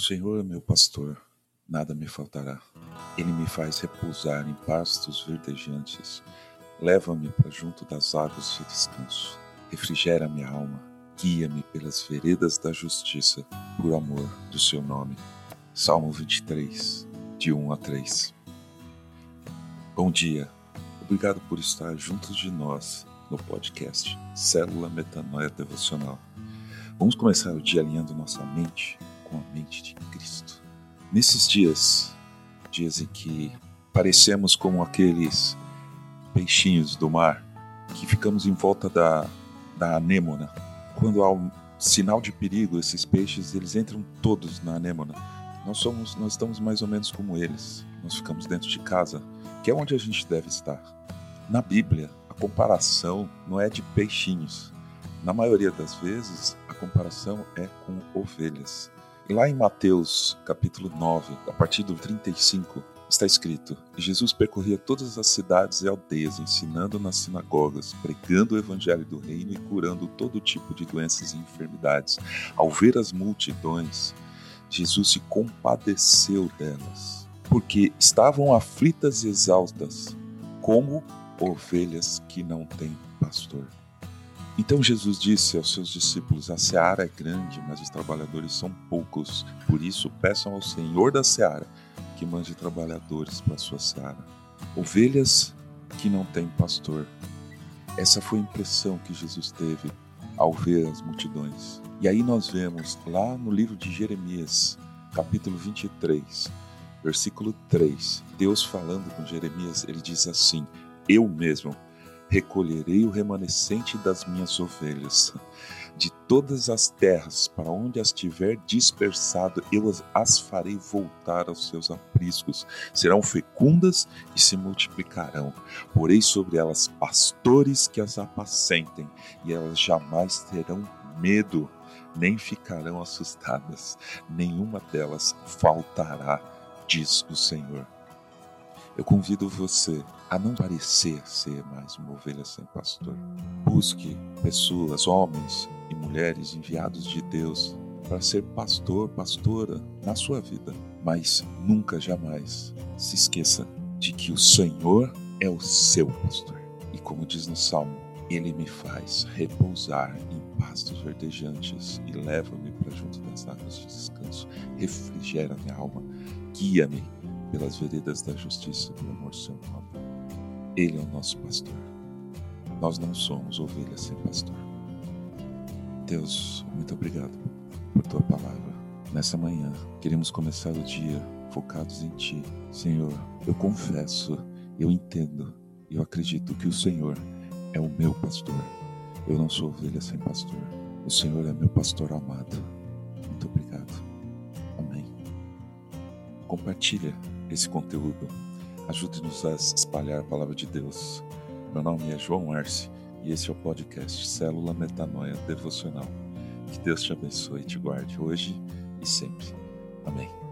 O Senhor é meu pastor, nada me faltará. Ele me faz repousar em pastos verdejantes. Leva-me para junto das águas de descanso. Refrigera minha alma. Guia-me pelas veredas da justiça, por amor do seu nome. Salmo 23, de 1 a 3. Bom dia. Obrigado por estar juntos de nós no podcast Célula Metanoia Devocional. Vamos começar o dia alinhando nossa mente com a mente de Cristo. Nesses dias, dias em que parecemos como aqueles peixinhos do mar que ficamos em volta da, da anêmona, quando há um sinal de perigo, esses peixes eles entram todos na anêmona. Nós somos, nós estamos mais ou menos como eles. Nós ficamos dentro de casa, que é onde a gente deve estar. Na Bíblia, a comparação não é de peixinhos. Na maioria das vezes, a comparação é com ovelhas. Lá em Mateus, capítulo 9, a partir do 35, está escrito: Jesus percorria todas as cidades e aldeias, ensinando nas sinagogas, pregando o evangelho do reino e curando todo tipo de doenças e enfermidades. Ao ver as multidões, Jesus se compadeceu delas, porque estavam aflitas e exaustas, como ovelhas que não têm pastor. Então Jesus disse aos seus discípulos: A seara é grande, mas os trabalhadores são poucos. Por isso, peçam ao Senhor da seara que mande trabalhadores para a sua seara. Ovelhas que não têm pastor. Essa foi a impressão que Jesus teve ao ver as multidões. E aí nós vemos lá no livro de Jeremias, capítulo 23, versículo 3, Deus falando com Jeremias, ele diz assim: Eu mesmo recolherei o remanescente das minhas ovelhas. De todas as terras para onde as tiver dispersado, eu as farei voltar aos seus apriscos. Serão fecundas e se multiplicarão. Porei sobre elas pastores que as apacentem, e elas jamais terão medo, nem ficarão assustadas. Nenhuma delas faltará, diz o Senhor. Eu convido você a não parecer ser mais uma ovelha sem pastor. Busque pessoas, homens e mulheres enviados de Deus para ser pastor, pastora na sua vida. Mas nunca, jamais se esqueça de que o Senhor é o seu pastor. E como diz no Salmo, ele me faz repousar em pastos verdejantes e leva-me para junto das águas de descanso. Refrigera minha alma, guia-me pelas veredas da justiça do amor seu nome. Ele é o nosso pastor. Nós não somos ovelhas sem pastor. Deus, muito obrigado por tua palavra. Nessa manhã, queremos começar o dia focados em ti. Senhor, eu confesso, eu entendo, eu acredito que o Senhor é o meu pastor. Eu não sou ovelha sem pastor. O Senhor é meu pastor amado. Muito obrigado. Amém. Compartilha esse conteúdo. Ajude-nos a espalhar a palavra de Deus. Meu nome é João Arce e esse é o podcast Célula Metanoia Devocional. Que Deus te abençoe e te guarde hoje e sempre. Amém.